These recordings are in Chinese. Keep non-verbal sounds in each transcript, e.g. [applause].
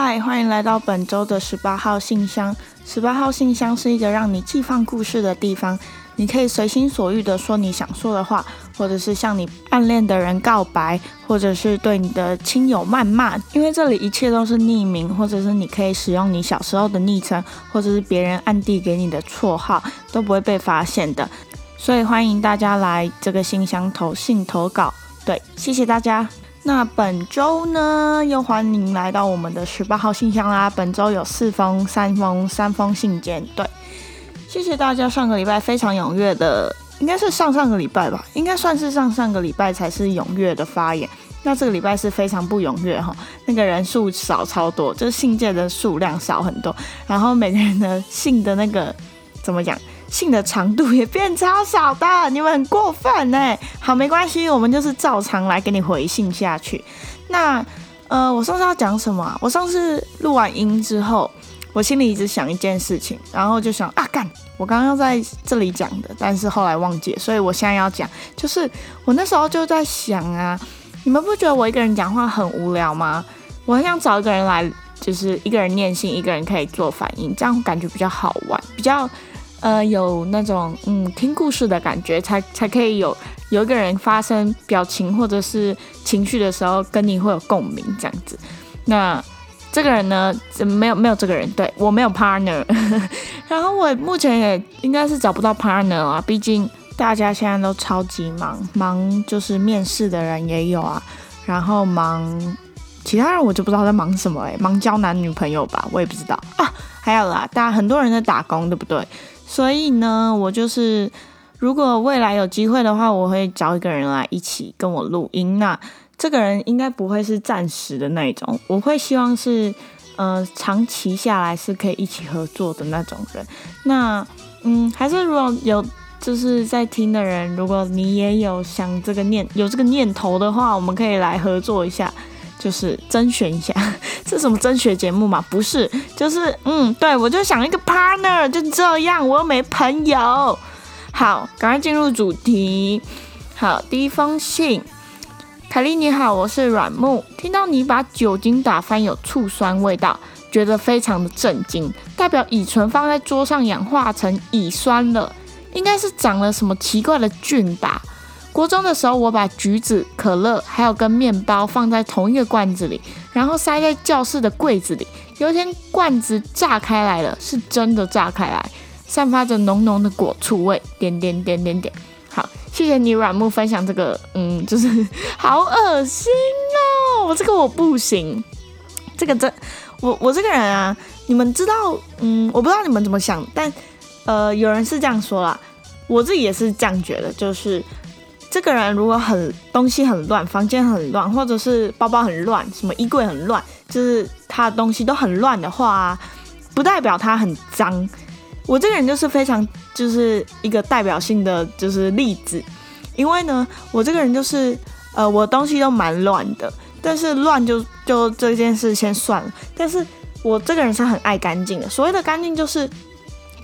嗨，欢迎来到本周的十八号信箱。十八号信箱是一个让你寄放故事的地方，你可以随心所欲的说你想说的话，或者是向你暗恋的人告白，或者是对你的亲友谩骂。因为这里一切都是匿名，或者是你可以使用你小时候的昵称，或者是别人暗地给你的绰号，都不会被发现的。所以欢迎大家来这个信箱投信投稿。对，谢谢大家。那本周呢，又欢迎来到我们的十八号信箱啦。本周有四封、三封、三封信件。对，谢谢大家上个礼拜非常踊跃的，应该是上上个礼拜吧，应该算是上上个礼拜才是踊跃的发言。那这个礼拜是非常不踊跃哈，那个人数少超多，就是信件的数量少很多，然后每个人的信的那个怎么讲？信的长度也变超少的，你们很过分呢。好，没关系，我们就是照常来给你回信下去。那呃，我上次要讲什么？我上次录完音之后，我心里一直想一件事情，然后就想啊，干，我刚刚要在这里讲的，但是后来忘记，所以我现在要讲，就是我那时候就在想啊，你们不觉得我一个人讲话很无聊吗？我很想找一个人来，就是一个人念信，一个人可以做反应，这样感觉比较好玩，比较。呃，有那种嗯听故事的感觉，才才可以有有一个人发生表情或者是情绪的时候，跟你会有共鸣这样子。那这个人呢，没有没有这个人，对我没有 partner。[laughs] 然后我目前也应该是找不到 partner 啊，毕竟大家现在都超级忙，忙就是面试的人也有啊，然后忙其他人我就不知道在忙什么哎，忙交男女朋友吧，我也不知道啊。还有啦，大家很多人在打工，对不对？所以呢，我就是如果未来有机会的话，我会找一个人来一起跟我录音。那这个人应该不会是暂时的那种，我会希望是呃长期下来是可以一起合作的那种人。那嗯，还是如果有就是在听的人，如果你也有想这个念有这个念头的话，我们可以来合作一下。就是甄选一下，[laughs] 这什么甄选节目嘛？不是，就是嗯，对我就想一个 partner，就这样，我又没朋友。好，赶快进入主题。好，第一封信，凯莉你好，我是软木，听到你把酒精打翻有醋酸味道，觉得非常的震惊，代表乙醇放在桌上氧化成乙酸了，应该是长了什么奇怪的菌吧。国中的时候，我把橘子、可乐还有跟面包放在同一个罐子里，然后塞在教室的柜子里。有一天，罐子炸开来了，是真的炸开来，散发着浓浓的果醋味。点点点点点。好，谢谢你软木分享这个，嗯，就是 [laughs] 好恶心哦，我这个我不行，这个真，我我这个人啊，你们知道，嗯，我不知道你们怎么想，但呃，有人是这样说啦，我自己也是这样觉得，就是。这个人如果很东西很乱，房间很乱，或者是包包很乱，什么衣柜很乱，就是他的东西都很乱的话，不代表他很脏。我这个人就是非常就是一个代表性的就是例子，因为呢，我这个人就是呃，我东西都蛮乱的，但是乱就就这件事先算了，但是我这个人是很爱干净的。所谓的干净就是。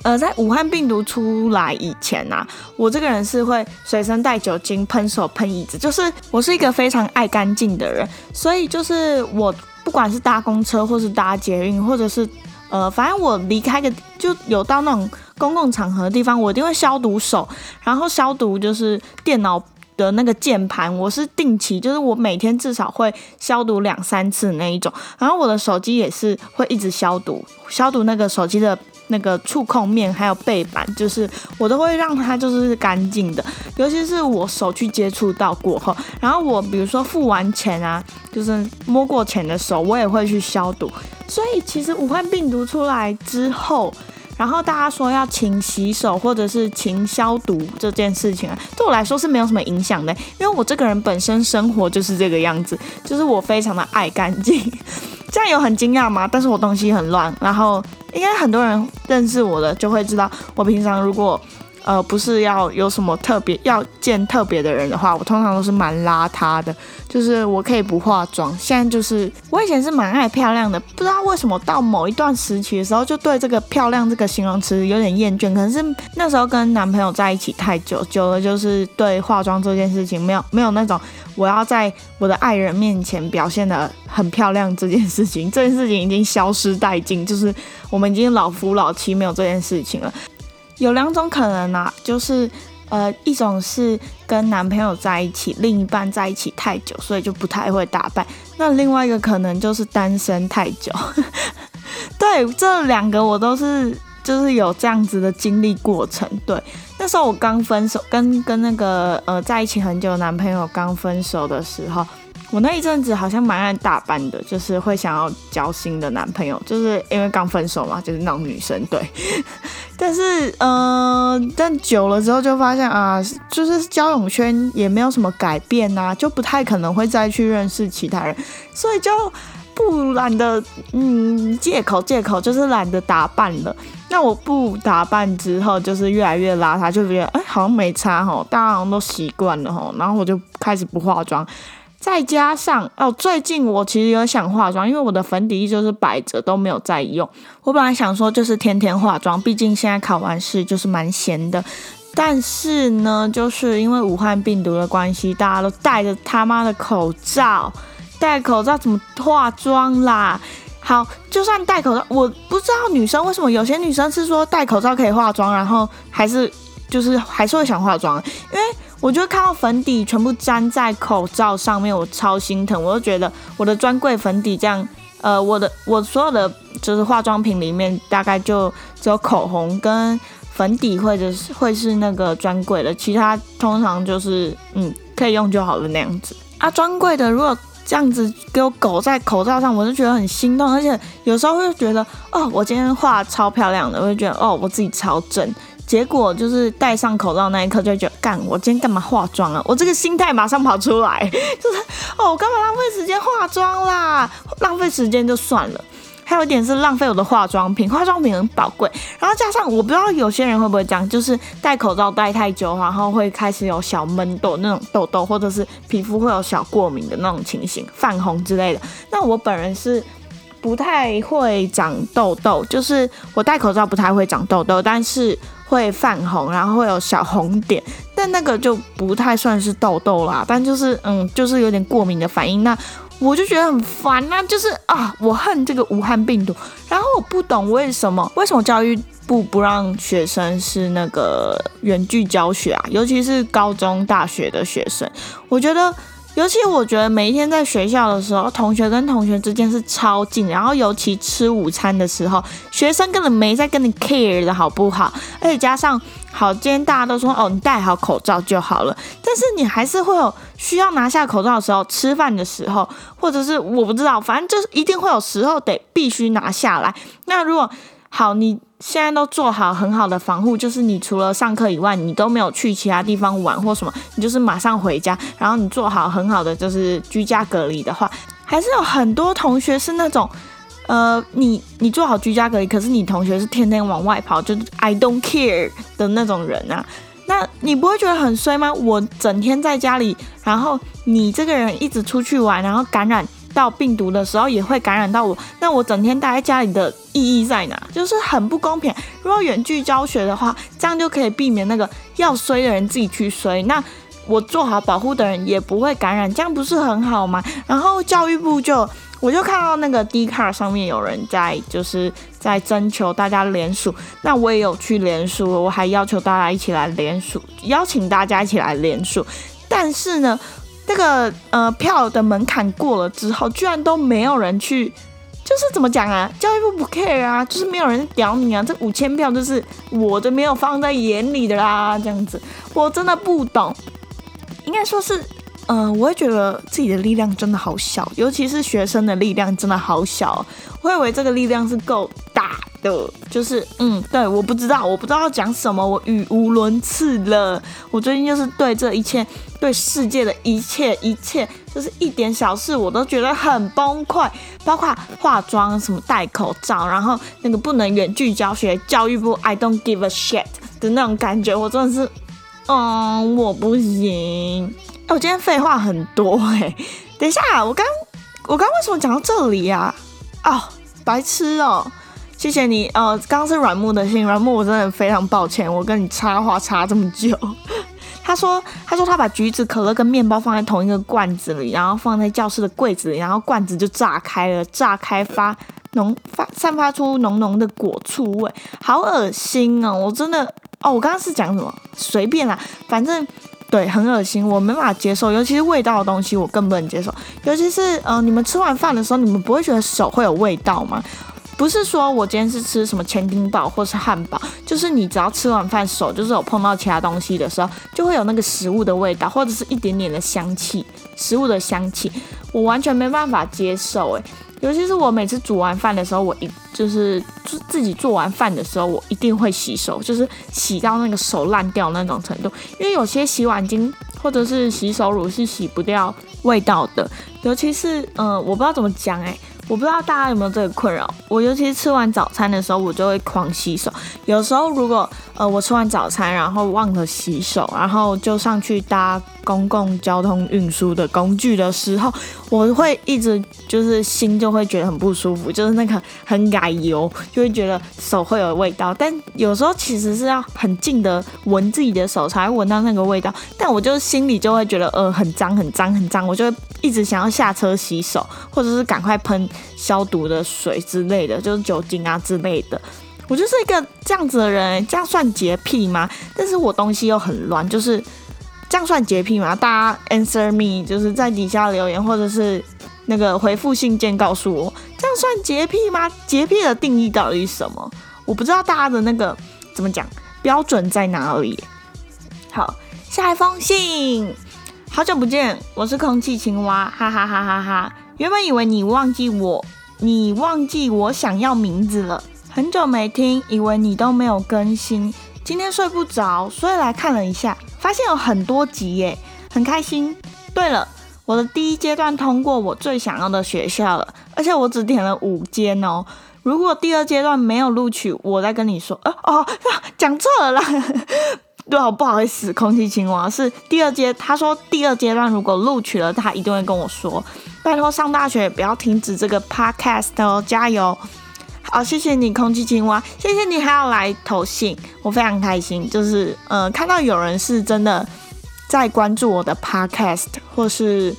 呃，在武汉病毒出来以前呐，我这个人是会随身带酒精喷手、喷椅子，就是我是一个非常爱干净的人，所以就是我不管是搭公车，或是搭捷运，或者是呃，反正我离开个就有到那种公共场合的地方，我一定会消毒手，然后消毒就是电脑的那个键盘，我是定期，就是我每天至少会消毒两三次那一种，然后我的手机也是会一直消毒，消毒那个手机的。那个触控面还有背板，就是我都会让它就是干净的，尤其是我手去接触到过后，然后我比如说付完钱啊，就是摸过钱的手，我也会去消毒。所以其实武汉病毒出来之后，然后大家说要勤洗手或者是勤消毒这件事情啊，对我来说是没有什么影响的，因为我这个人本身生活就是这个样子，就是我非常的爱干净。[laughs] 这样有很惊讶吗？但是我东西很乱，然后应该很多人认识我的就会知道，我平常如果呃不是要有什么特别要见特别的人的话，我通常都是蛮邋遢的，就是我可以不化妆。现在就是我以前是蛮爱漂亮的，不知道为什么到某一段时期的时候，就对这个漂亮这个形容词有点厌倦。可能是那时候跟男朋友在一起太久，久了就是对化妆这件事情没有没有那种我要在我的爱人面前表现的很漂亮这件事情，这件事情已经消失殆尽，就是我们已经老夫老妻，没有这件事情了。有两种可能啊，就是呃，一种是跟男朋友在一起，另一半在一起太久，所以就不太会打扮。那另外一个可能就是单身太久。[laughs] 对，这两个我都是就是有这样子的经历过程。对，那时候我刚分手，跟跟那个呃在一起很久的男朋友刚分手的时候。我那一阵子好像蛮爱打扮的，就是会想要交新的男朋友，就是因为刚分手嘛，就是那种女生对。[laughs] 但是，嗯，但久了之后就发现啊，就是交友圈也没有什么改变呐，就不太可能会再去认识其他人，所以就不懒得，嗯，借口借口就是懒得打扮了。那我不打扮之后，就是越来越邋遢，就觉得哎，好像没差吼，大家好像都习惯了吼，然后我就开始不化妆。再加上哦，最近我其实有想化妆，因为我的粉底液就是摆着都没有在用。我本来想说就是天天化妆，毕竟现在考完试就是蛮闲的。但是呢，就是因为武汉病毒的关系，大家都戴着他妈的口罩，戴口罩怎么化妆啦？好，就算戴口罩，我不知道女生为什么有些女生是说戴口罩可以化妆，然后还是就是还是会想化妆，因为。我就看到粉底全部粘在口罩上面，我超心疼。我就觉得我的专柜粉底这样，呃，我的我所有的就是化妆品里面，大概就只有口红跟粉底或者是会是那个专柜的，其他通常就是嗯可以用就好了那样子。啊，专柜的如果这样子给我狗在口罩上，我就觉得很心动，而且有时候会觉得哦，我今天画超漂亮的，我就觉得哦，我自己超正。结果就是戴上口罩那一刻就觉得，干，我今天干嘛化妆啊？我这个心态马上跑出来，[laughs] 就是哦，我干嘛浪费时间化妆啦？浪费时间就算了，还有一点是浪费我的化妆品，化妆品很宝贵。然后加上我不知道有些人会不会这样，就是戴口罩戴太久，然后会开始有小闷痘那种痘痘，或者是皮肤会有小过敏的那种情形，泛红之类的。那我本人是。不太会长痘痘，就是我戴口罩不太会长痘痘，但是会泛红，然后会有小红点，但那个就不太算是痘痘啦，但就是嗯，就是有点过敏的反应，那我就觉得很烦啊，就是啊，我恨这个武汉病毒，然后我不懂为什么，为什么教育部不让学生是那个远距教学啊，尤其是高中、大学的学生，我觉得。尤其我觉得每一天在学校的时候，同学跟同学之间是超近，然后尤其吃午餐的时候，学生根本没在跟你 care 的好不好？而且加上好，今天大家都说哦，你戴好口罩就好了，但是你还是会有需要拿下口罩的时候，吃饭的时候，或者是我不知道，反正就是一定会有时候得必须拿下来。那如果好，你。现在都做好很好的防护，就是你除了上课以外，你都没有去其他地方玩或什么，你就是马上回家，然后你做好很好的就是居家隔离的话，还是有很多同学是那种，呃，你你做好居家隔离，可是你同学是天天往外跑，就是 I don't care 的那种人啊，那你不会觉得很衰吗？我整天在家里，然后你这个人一直出去玩，然后感染。到病毒的时候也会感染到我，那我整天待在家里的意义在哪？就是很不公平。如果远距教学的话，这样就可以避免那个要衰的人自己去衰，那我做好保护的人也不会感染，这样不是很好吗？然后教育部就我就看到那个 D 卡上面有人在就是在征求大家联署，那我也有去联署，我还要求大家一起来联署，邀请大家一起来联署，但是呢。那个呃票的门槛过了之后，居然都没有人去，就是怎么讲啊？教育部不 care 啊，就是没有人屌你啊！这五千票就是我的没有放在眼里的啦，这样子，我真的不懂。应该说是，嗯，我会觉得自己的力量真的好小，尤其是学生的力量真的好小。我以为这个力量是够大。的，就是嗯，对，我不知道，我不知道要讲什么，我语无伦次了。我最近就是对这一切，对世界的一切一切，就是一点小事我都觉得很崩溃，包括化妆、什么戴口罩，然后那个不能远距教学，教育部 I don't give a shit，的那种感觉，我真的是，嗯，我不行。哎，我今天废话很多哎，等一下，我刚我刚为什么讲到这里呀？哦，白痴哦，谢谢你哦，刚刚是软木的信，软木，我真的非常抱歉，我跟你插话插这么久。[laughs] 他说：“他说他把橘子、可乐跟面包放在同一个罐子里，然后放在教室的柜子里，然后罐子就炸开了，炸开发浓发散发出浓浓的果醋味，好恶心哦！我真的哦，我刚刚是讲什么？随便啦，反正对，很恶心，我没法接受，尤其是味道的东西，我更不能接受。尤其是呃，你们吃完饭的时候，你们不会觉得手会有味道吗？”不是说我今天是吃什么千丁堡或是汉堡，就是你只要吃完饭手就是有碰到其他东西的时候，就会有那个食物的味道，或者是一点点的香气，食物的香气，我完全没办法接受诶，尤其是我每次煮完饭的时候，我一就是自己做完饭的时候，我一定会洗手，就是洗到那个手烂掉那种程度，因为有些洗碗巾或者是洗手乳是洗不掉味道的，尤其是嗯，我不知道怎么讲诶。我不知道大家有没有这个困扰，我尤其是吃完早餐的时候，我就会狂洗手。有时候如果呃我吃完早餐，然后忘了洗手，然后就上去搭公共交通运输的工具的时候，我会一直就是心就会觉得很不舒服，就是那个很奶油，就会觉得手会有味道。但有时候其实是要很近的闻自己的手才闻到那个味道，但我就心里就会觉得呃很脏很脏很脏，我就会一直想要下车洗手，或者是赶快喷。消毒的水之类的，就是酒精啊之类的。我就是一个这样子的人，这样算洁癖吗？但是我东西又很乱，就是这样算洁癖吗？大家 answer me，就是在底下留言或者是那个回复信件告诉我，这样算洁癖吗？洁癖的定义到底是什么？我不知道大家的那个怎么讲标准在哪里。好，下一封信，好久不见，我是空气青蛙，哈哈哈哈哈。原本以为你忘记我，你忘记我想要名字了。很久没听，以为你都没有更新。今天睡不着，所以来看了一下，发现有很多集耶，很开心。对了，我的第一阶段通过我最想要的学校了，而且我只填了五间哦。如果第二阶段没有录取，我再跟你说。哦哦，讲错了啦。对啊，不好意思，空气青蛙是第二阶。他说第二阶段如果录取了，他一定会跟我说。拜托上大学不要停止这个 podcast 哦，加油！好，谢谢你，空气青蛙，谢谢你还要来投信，我非常开心。就是呃，看到有人是真的在关注我的 podcast，或是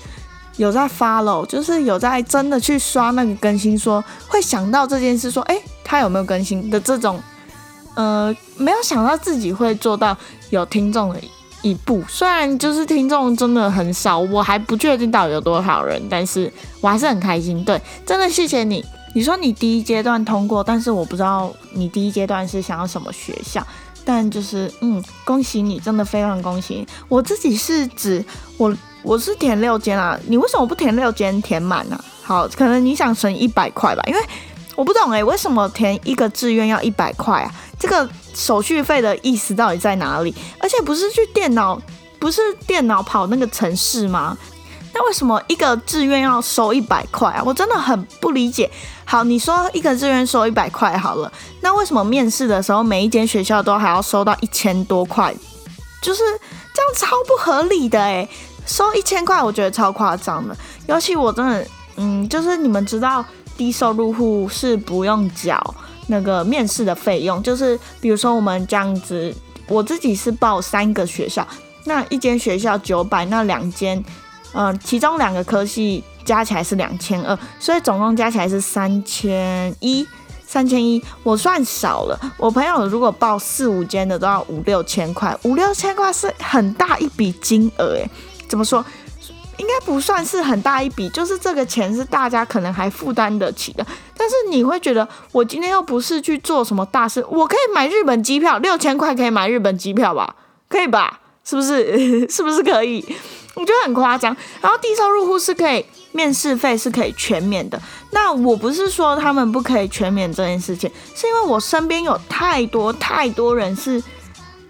有在 follow，就是有在真的去刷那个更新，说会想到这件事，说哎，他有没有更新的这种。呃，没有想到自己会做到有听众的一步，虽然就是听众真的很少，我还不确定到底有多少人，但是我还是很开心。对，真的谢谢你。你说你第一阶段通过，但是我不知道你第一阶段是想要什么学校，但就是嗯，恭喜你，真的非常恭喜。我自己是指我我是填六间啊，你为什么不填六间填满呢？好，可能你想存一百块吧，因为我不懂诶，为什么填一个志愿要一百块啊？这个手续费的意思到底在哪里？而且不是去电脑，不是电脑跑那个城市吗？那为什么一个志愿要收一百块啊？我真的很不理解。好，你说一个志愿收一百块好了，那为什么面试的时候每一间学校都还要收到一千多块？就是这样超不合理的诶，收一千块我觉得超夸张的。尤其我真的，嗯，就是你们知道低收入户是不用缴。那个面试的费用，就是比如说我们这样子，我自己是报三个学校，那一间学校九百，那两间，嗯，其中两个科系加起来是两千二，所以总共加起来是三千一，三千一，我算少了。我朋友如果报四五间的都要五六千块，五六千块是很大一笔金额诶，怎么说？应该不算是很大一笔，就是这个钱是大家可能还负担得起的。但是你会觉得，我今天又不是去做什么大事，我可以买日本机票，六千块可以买日本机票吧？可以吧？是不是？[laughs] 是不是可以？我觉得很夸张。然后低收入户是可以面试费是可以全免的。那我不是说他们不可以全免这件事情，是因为我身边有太多太多人是。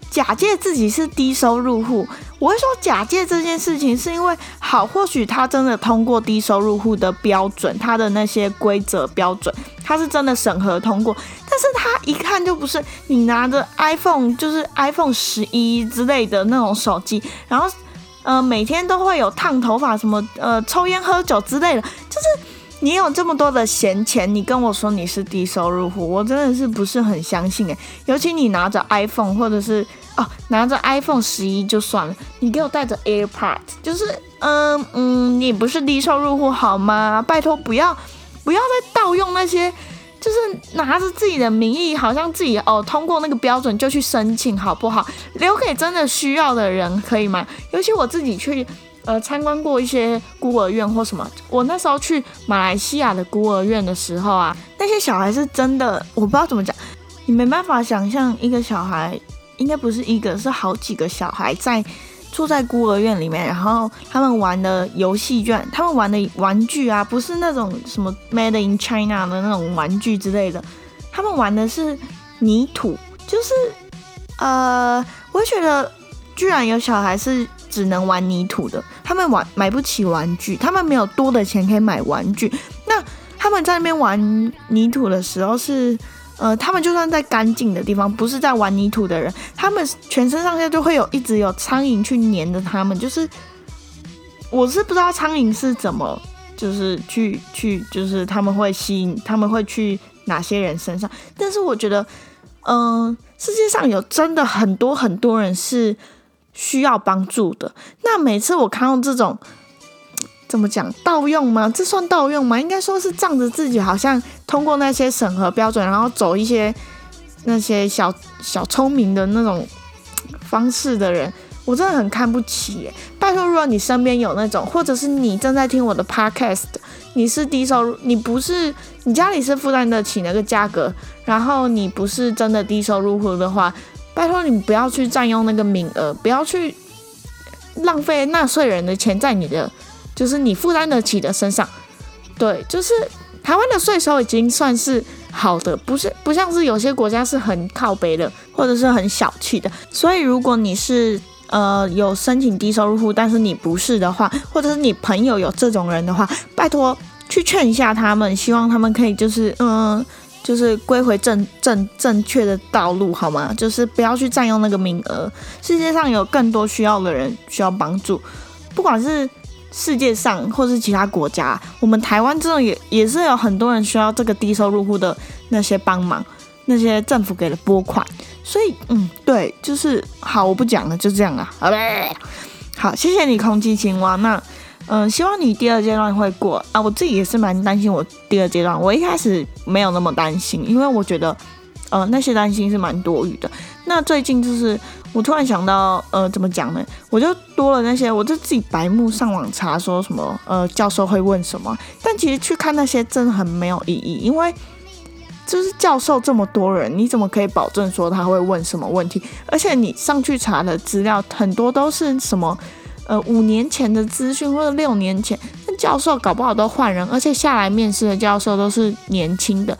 假借自己是低收入户，我会说假借这件事情是因为好，或许他真的通过低收入户的标准，他的那些规则标准，他是真的审核通过。但但是他一看就不是你拿着 iPhone，就是 iPhone 十一之类的那种手机，然后呃每天都会有烫头发什么呃抽烟喝酒之类的，就是你有这么多的闲钱，你跟我说你是低收入户，我真的是不是很相信诶。尤其你拿着 iPhone 或者是哦拿着 iPhone 十一就算了，你给我带着 AirPods，就是嗯嗯你不是低收入户好吗？拜托不要不要再盗用那些。就是拿着自己的名义，好像自己哦通过那个标准就去申请，好不好？留给真的需要的人，可以吗？尤其我自己去呃参观过一些孤儿院或什么，我那时候去马来西亚的孤儿院的时候啊，那些小孩是真的，我不知道怎么讲，你没办法想象一个小孩，应该不是一个，是好几个小孩在。住在孤儿院里面，然后他们玩的游戏卷，他们玩的玩具啊，不是那种什么 Made in China 的那种玩具之类的，他们玩的是泥土，就是呃，我觉得居然有小孩是只能玩泥土的，他们玩买不起玩具，他们没有多的钱可以买玩具，那他们在那边玩泥土的时候是。呃，他们就算在干净的地方，不是在玩泥土的人，他们全身上下就会有一直有苍蝇去粘着他们。就是我是不知道苍蝇是怎么，就是去去，就是他们会吸引，他们会去哪些人身上。但是我觉得，嗯，世界上有真的很多很多人是需要帮助的。那每次我看到这种。怎么讲盗用吗？这算盗用吗？应该说是仗着自己好像通过那些审核标准，然后走一些那些小小聪明的那种方式的人，我真的很看不起耶！拜托，如果你身边有那种，或者是你正在听我的 podcast，你是低收入，你不是你家里是负担得起那个价格，然后你不是真的低收入户的话，拜托你不要去占用那个名额，不要去浪费纳税人的钱在你的。就是你负担得起的身上，对，就是台湾的税收已经算是好的，不是不像是有些国家是很靠背的，或者是很小气的。所以如果你是呃有申请低收入户，但是你不是的话，或者是你朋友有这种人的话，拜托去劝一下他们，希望他们可以就是嗯，就是归回正正正确的道路，好吗？就是不要去占用那个名额。世界上有更多需要的人需要帮助，不管是。世界上或是其他国家，我们台湾这种也也是有很多人需要这个低收入户的那些帮忙，那些政府给的拨款，所以嗯，对，就是好，我不讲了，就这样啊，好嘞，好，谢谢你空气青蛙，那嗯，希望你第二阶段会过啊，我自己也是蛮担心我第二阶段，我一开始没有那么担心，因为我觉得呃那些担心是蛮多余的，那最近就是。我突然想到，呃，怎么讲呢？我就多了那些，我就自己白目上网查，说什么，呃，教授会问什么。但其实去看那些真的很没有意义，因为就是教授这么多人，你怎么可以保证说他会问什么问题？而且你上去查的资料很多都是什么，呃，五年前的资讯或者六年前，那教授搞不好都换人，而且下来面试的教授都是年轻的。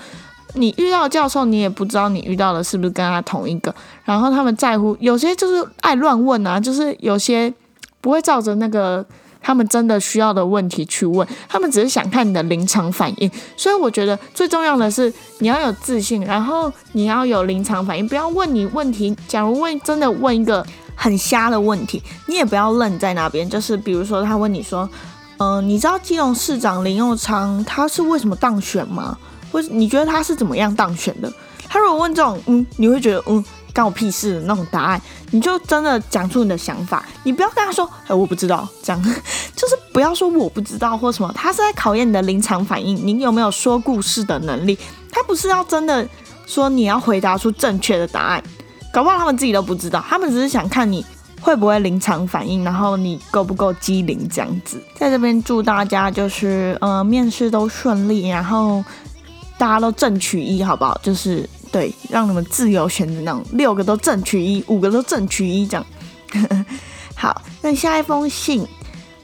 你遇到教授，你也不知道你遇到的是不是跟他同一个。然后他们在乎，有些就是爱乱问啊，就是有些不会照着那个他们真的需要的问题去问，他们只是想看你的临场反应。所以我觉得最重要的是你要有自信，然后你要有临场反应，不要问你问题。假如问真的问一个很瞎的问题，你也不要愣在那边。就是比如说他问你说，嗯，你知道基隆市长林佑昌他是为什么当选吗？或你觉得他是怎么样当选的？他如果问这种，嗯，你会觉得，嗯，干我屁事的那种答案，你就真的讲出你的想法。你不要跟他说，哎，我不知道，这样 [laughs] 就是不要说我不知道或什么。他是在考验你的临场反应，你有没有说故事的能力。他不是要真的说你要回答出正确的答案，搞不好他们自己都不知道，他们只是想看你会不会临场反应，然后你够不够机灵这样子。在这边祝大家就是呃面试都顺利，然后。大家都正取一，好不好？就是对，让你们自由选择那种六个都正取一，五个都正取一这样。[laughs] 好，那下一封信，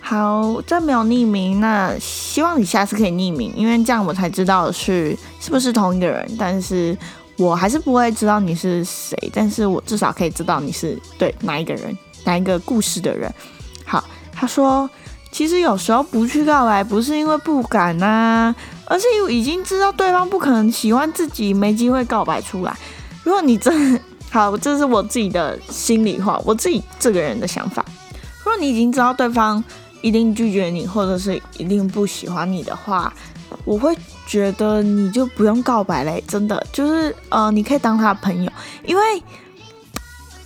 好，这没有匿名，那希望你下次可以匿名，因为这样我才知道是是不是同一个人。但是我还是不会知道你是谁，但是我至少可以知道你是对哪一个人，哪一个故事的人。好，他说其实有时候不去告白，不是因为不敢呐，而是已经知道对方不可能喜欢自己，没机会告白出来。如果你真好，这是我自己的心里话，我自己这个人的想法。如果你已经知道对方一定拒绝你，或者是一定不喜欢你的话，我会觉得你就不用告白嘞，真的就是呃，你可以当他的朋友，因为。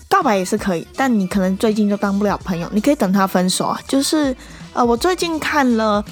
告白也是可以，但你可能最近就当不了朋友。你可以等他分手啊。就是呃，我最近看了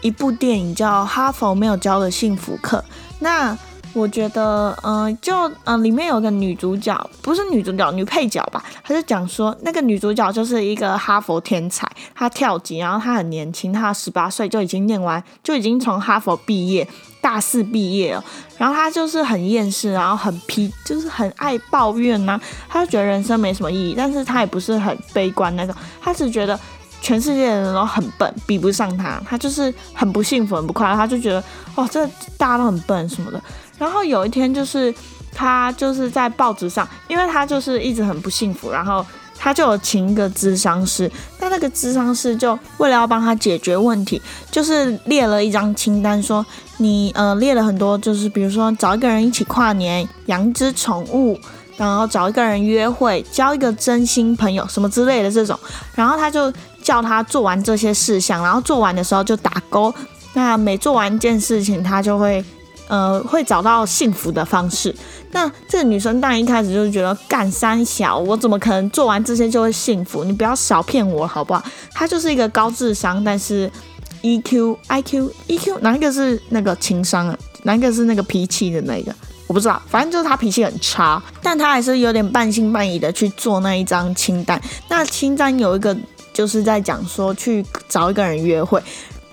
一部电影叫《哈佛没有教的幸福课》。那我觉得，嗯，就嗯，里面有个女主角，不是女主角，女配角吧？她就讲说，那个女主角就是一个哈佛天才，她跳级，然后她很年轻，她十八岁就已经念完，就已经从哈佛毕业，大四毕业了。然后她就是很厌世，然后很批，就是很爱抱怨呐。她就觉得人生没什么意义，但是她也不是很悲观那种，她只觉得全世界的人都很笨，比不上他，他就是很不幸福，很不快乐。他就觉得，哦，这大家都很笨什么的。然后有一天，就是他就是在报纸上，因为他就是一直很不幸福，然后他就有请一个咨商师，但那个咨商师就为了要帮他解决问题，就是列了一张清单，说你呃列了很多，就是比如说找一个人一起跨年，养只宠物，然后找一个人约会，交一个真心朋友什么之类的这种，然后他就叫他做完这些事项，然后做完的时候就打勾，那每做完一件事情，他就会。呃，会找到幸福的方式。那这个女生当然一开始就是觉得干三小，我怎么可能做完这些就会幸福？你不要少骗我好不好？她就是一个高智商，但是 EQ、IQ、EQ 哪一个是那个情商啊？哪一个是那个脾气的那个？我不知道，反正就是她脾气很差，但她还是有点半信半疑的去做那一张清单。那清单有一个就是在讲说去找一个人约会。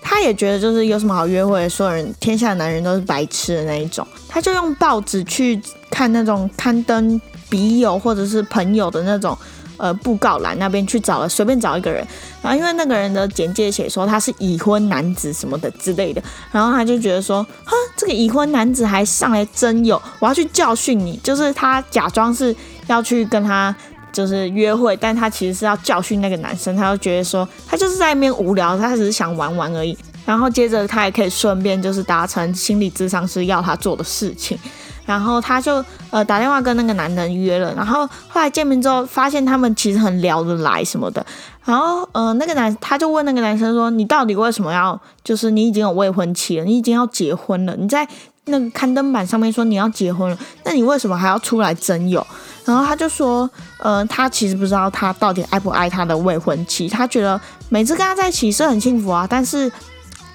他也觉得就是有什么好约会，所有人天下的男人都是白痴的那一种，他就用报纸去看那种刊登笔友或者是朋友的那种呃布告栏那边去找了，随便找一个人，然后因为那个人的简介写说他是已婚男子什么的之类的，然后他就觉得说，哼，这个已婚男子还上来真有，我要去教训你，就是他假装是要去跟他。就是约会，但他其实是要教训那个男生，他就觉得说他就是在那边无聊，他只是想玩玩而已。然后接着他也可以顺便就是达成心理智商师要他做的事情。然后他就呃打电话跟那个男人约了，然后后来见面之后发现他们其实很聊得来什么的。然后呃那个男他就问那个男生说：“你到底为什么要就是你已经有未婚妻了，你已经要结婚了，你在那个刊登板上面说你要结婚了，那你为什么还要出来征友？”然后他就说，呃，他其实不知道他到底爱不爱他的未婚妻，他觉得每次跟他在一起是很幸福啊，但是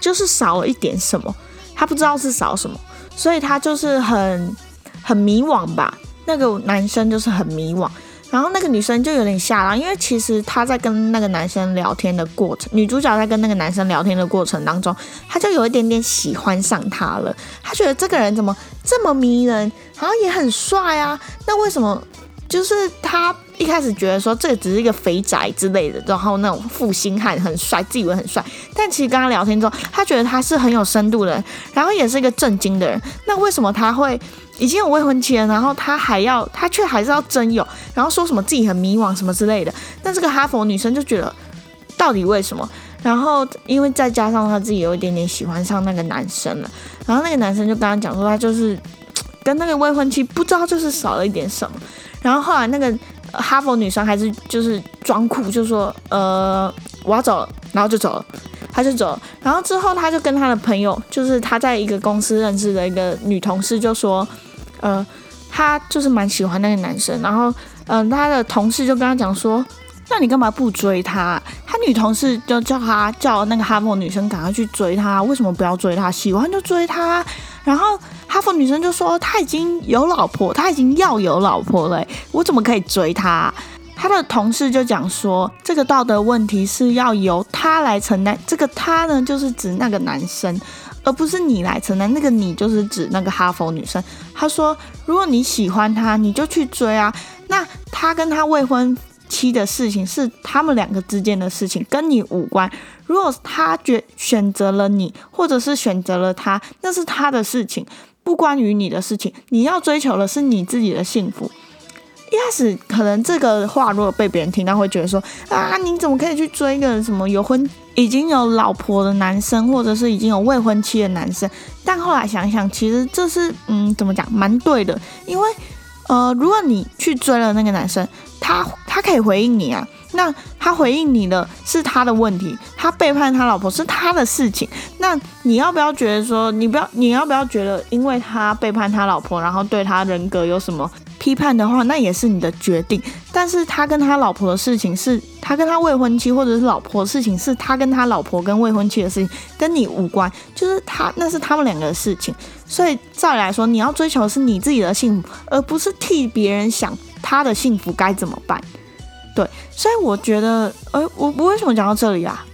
就是少了一点什么，他不知道是少什么，所以他就是很很迷惘吧。那个男生就是很迷惘，然后那个女生就有点吓了，因为其实他在跟那个男生聊天的过程，女主角在跟那个男生聊天的过程当中，他就有一点点喜欢上他了，他觉得这个人怎么这么迷人，好像也很帅啊，那为什么？就是他一开始觉得说这个只是一个肥宅之类的，然后那种负心汉很帅，自以为很帅。但其实跟他聊天之后，他觉得他是很有深度的人，然后也是一个正经的人。那为什么他会已经有未婚妻了，然后他还要他却还是要真有，然后说什么自己很迷惘什么之类的？那这个哈佛女生就觉得到底为什么？然后因为再加上他自己有一点点喜欢上那个男生了，然后那个男生就跟他讲说，他就是跟那个未婚妻不知道就是少了一点什么。然后后来那个哈佛女生还是就是装酷，就说呃我要走了，然后就走了，他就走了。然后之后他就跟他的朋友，就是他在一个公司认识的一个女同事，就说呃他就是蛮喜欢那个男生。然后嗯他的同事就跟他讲说，那你干嘛不追他？他女同事就叫他叫那个哈佛女生赶快去追他，为什么不要追他？喜欢就追他。然后哈佛女生就说：“他已经有老婆，他已经要有老婆了，我怎么可以追他？”他的同事就讲说：“这个道德问题是要由他来承担。这个他呢，就是指那个男生，而不是你来承担。那个你就是指那个哈佛女生。”他说：“如果你喜欢他，你就去追啊。那他跟他未婚。”妻的事情是他们两个之间的事情，跟你无关。如果他决选择了你，或者是选择了他，那是他的事情，不关于你的事情。你要追求的是你自己的幸福。一开始可能这个话如果被别人听到，会觉得说啊，你怎么可以去追一个什么有婚已经有老婆的男生，或者是已经有未婚妻的男生？但后来想想，其实这是嗯，怎么讲，蛮对的，因为呃，如果你去追了那个男生，他他可以回应你啊。那他回应你的是他的问题，他背叛他老婆是他的事情。那你要不要觉得说，你不要，你要不要觉得，因为他背叛他老婆，然后对他人格有什么批判的话，那也是你的决定。但是他跟他老婆的事情，是他跟他未婚妻或者是老婆的事情，是他跟他老婆跟未婚妻的事情，跟你无关，就是他那是他们两个的事情。所以照理来说，你要追求的是你自己的幸福，而不是替别人想他的幸福该怎么办。对，所以我觉得，呃，我我为什么讲到这里啊？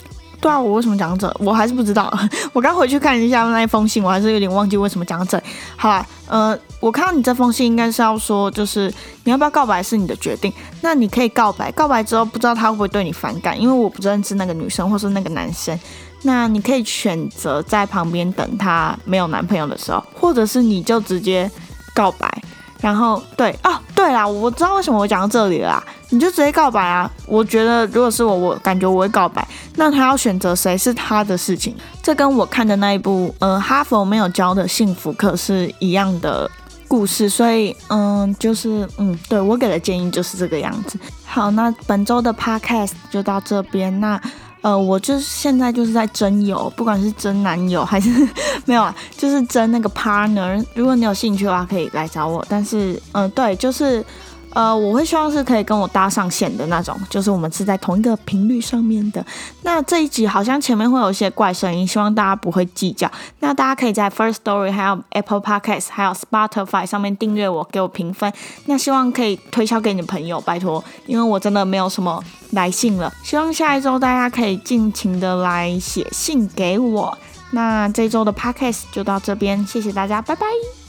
对啊，我为什么讲到这？我还是不知道。[laughs] 我刚回去看一下那一封信，我还是有点忘记为什么讲到这。好啦，呃，我看到你这封信应该是要说，就是你要不要告白是你的决定。那你可以告白，告白之后不知道他会不会对你反感，因为我不认识那个女生或是那个男生。那你可以选择在旁边等他没有男朋友的时候，或者是你就直接告白。然后对哦，对啦，我知道为什么我讲到这里了，你就直接告白啊！我觉得如果是我，我感觉我会告白。那他要选择谁是他的事情，这跟我看的那一部呃哈佛没有教的幸福课是一样的故事，所以嗯，就是嗯，对我给的建议就是这个样子。好，那本周的 podcast 就到这边，那。呃，我就是现在就是在征友，不管是征男友还是 [laughs] 没有啊，就是征那个 partner。如果你有兴趣的话，可以来找我。但是，嗯，对，就是。呃，我会希望是可以跟我搭上线的那种，就是我们是在同一个频率上面的。那这一集好像前面会有一些怪声音，希望大家不会计较。那大家可以在 First Story、还有 Apple Podcast、还有 Spotify 上面订阅我，给我评分。那希望可以推销给你的朋友，拜托，因为我真的没有什么来信了。希望下一周大家可以尽情的来写信给我。那这周的 Podcast 就到这边，谢谢大家，拜拜。